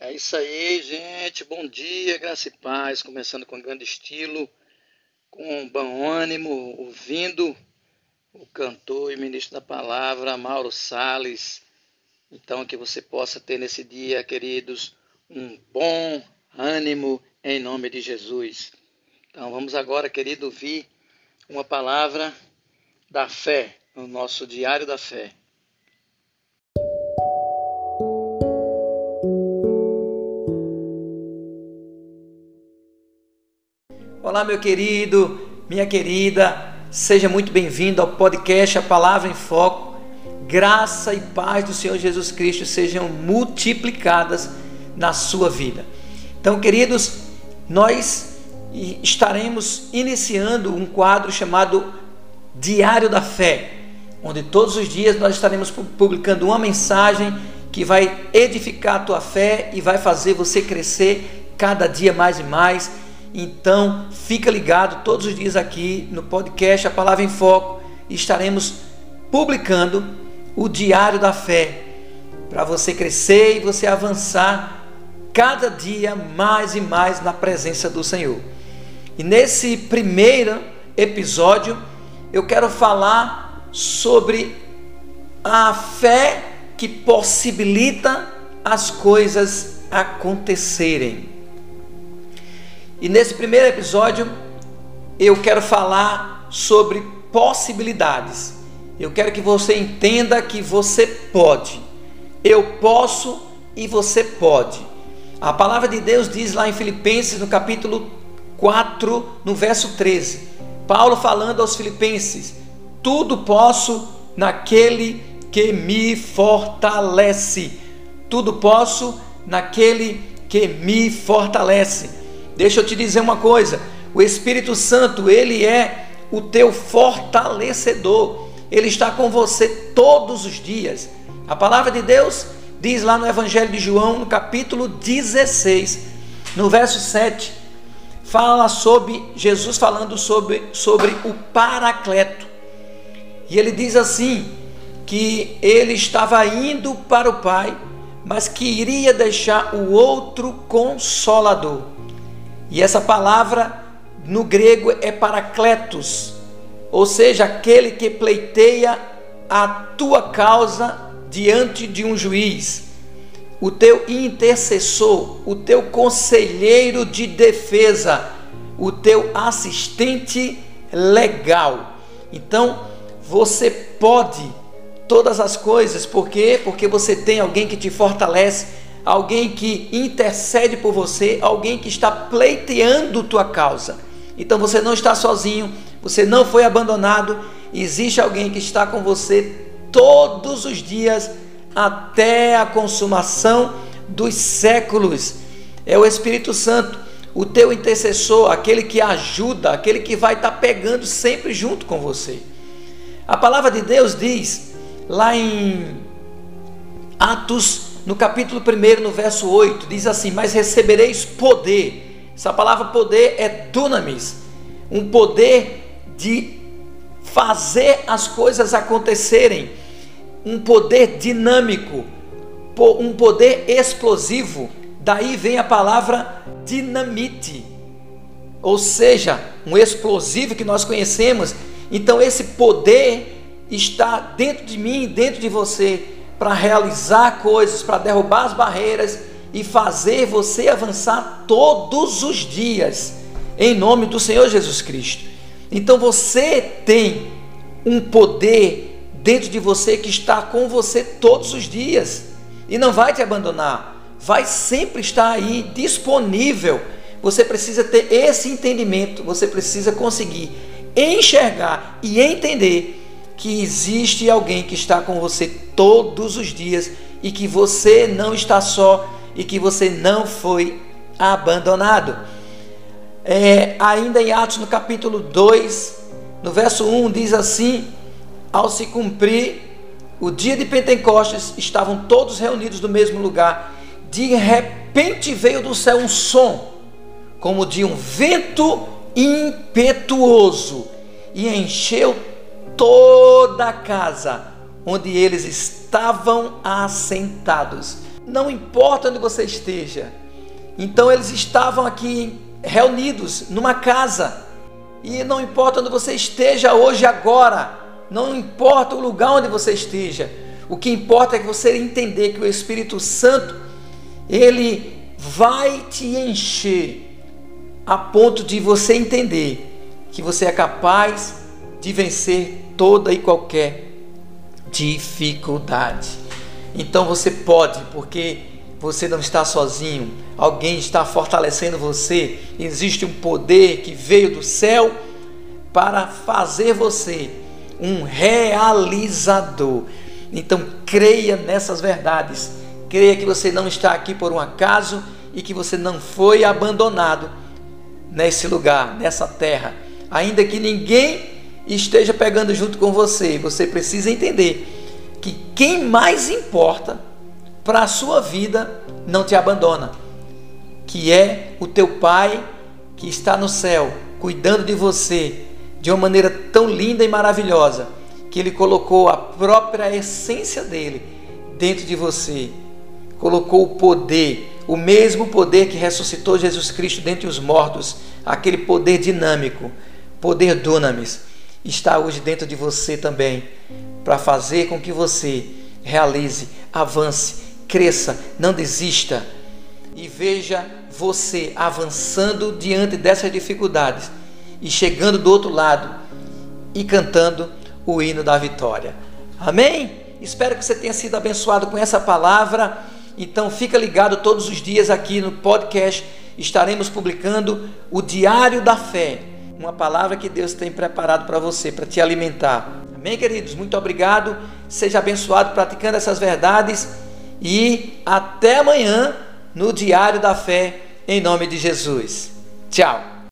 É isso aí, gente. Bom dia, graça e paz. Começando com grande estilo, com bom ânimo, ouvindo o cantor e ministro da palavra, Mauro Sales. Então, que você possa ter nesse dia, queridos, um bom ânimo em nome de Jesus. Então, vamos agora, querido, ouvir uma palavra da fé, no nosso Diário da Fé. Olá, meu querido, minha querida, seja muito bem-vindo ao podcast A Palavra em Foco. Graça e paz do Senhor Jesus Cristo sejam multiplicadas na sua vida. Então, queridos, nós estaremos iniciando um quadro chamado Diário da Fé, onde todos os dias nós estaremos publicando uma mensagem que vai edificar a tua fé e vai fazer você crescer cada dia mais e mais então, fica ligado todos os dias aqui no podcast A Palavra em Foco. Estaremos publicando o Diário da Fé para você crescer e você avançar cada dia mais e mais na presença do Senhor. E nesse primeiro episódio, eu quero falar sobre a fé que possibilita as coisas acontecerem. E nesse primeiro episódio eu quero falar sobre possibilidades. Eu quero que você entenda que você pode. Eu posso e você pode. A palavra de Deus diz lá em Filipenses, no capítulo 4, no verso 13. Paulo falando aos Filipenses: Tudo posso naquele que me fortalece. Tudo posso naquele que me fortalece. Deixa eu te dizer uma coisa: o Espírito Santo, ele é o teu fortalecedor. Ele está com você todos os dias. A palavra de Deus diz lá no Evangelho de João, no capítulo 16, no verso 7, fala sobre Jesus falando sobre, sobre o Paracleto. E ele diz assim: que ele estava indo para o Pai, mas que iria deixar o outro consolador e essa palavra no grego é paracletos, ou seja, aquele que pleiteia a tua causa diante de um juiz, o teu intercessor, o teu conselheiro de defesa, o teu assistente legal. Então, você pode todas as coisas, por quê? Porque você tem alguém que te fortalece, alguém que intercede por você, alguém que está pleiteando tua causa. Então você não está sozinho, você não foi abandonado, existe alguém que está com você todos os dias até a consumação dos séculos. É o Espírito Santo, o teu intercessor, aquele que ajuda, aquele que vai estar pegando sempre junto com você. A palavra de Deus diz lá em Atos no capítulo 1, no verso 8, diz assim: Mas recebereis poder. Essa palavra poder é dunamis, um poder de fazer as coisas acontecerem, um poder dinâmico, um poder explosivo. Daí vem a palavra dinamite, ou seja, um explosivo que nós conhecemos. Então, esse poder está dentro de mim, dentro de você para realizar coisas, para derrubar as barreiras e fazer você avançar todos os dias, em nome do Senhor Jesus Cristo. Então você tem um poder dentro de você que está com você todos os dias e não vai te abandonar, vai sempre estar aí disponível. Você precisa ter esse entendimento, você precisa conseguir enxergar e entender que existe alguém que está com você todos os dias e que você não está só e que você não foi abandonado. É, ainda em Atos, no capítulo 2, no verso 1, diz assim: Ao se cumprir o dia de Pentecostes, estavam todos reunidos no mesmo lugar. De repente veio do céu um som, como de um vento impetuoso, e encheu toda a casa onde eles estavam assentados. não importa onde você esteja. Então eles estavam aqui reunidos numa casa. E não importa onde você esteja hoje, agora, não importa o lugar onde você esteja, o que importa é que você entender que o Espírito Santo, ele vai te encher a ponto de você entender que você é capaz de vencer toda e qualquer dificuldade. Então você pode, porque você não está sozinho, alguém está fortalecendo você. Existe um poder que veio do céu para fazer você um realizador. Então creia nessas verdades. Creia que você não está aqui por um acaso e que você não foi abandonado nesse lugar, nessa terra. Ainda que ninguém esteja pegando junto com você, você precisa entender que quem mais importa para a sua vida não te abandona, que é o teu Pai que está no céu, cuidando de você de uma maneira tão linda e maravilhosa, que ele colocou a própria essência dele dentro de você. Colocou o poder, o mesmo poder que ressuscitou Jesus Cristo dentre os mortos, aquele poder dinâmico, poder dunamis, está hoje dentro de você também, para fazer com que você realize, avance cresça, não desista e veja você avançando diante dessas dificuldades e chegando do outro lado e cantando o hino da vitória. Amém? Espero que você tenha sido abençoado com essa palavra. Então fica ligado todos os dias aqui no podcast. Estaremos publicando o Diário da Fé, uma palavra que Deus tem preparado para você, para te alimentar. Amém, queridos? Muito obrigado. Seja abençoado praticando essas verdades e até amanhã no Diário da Fé, em nome de Jesus. Tchau.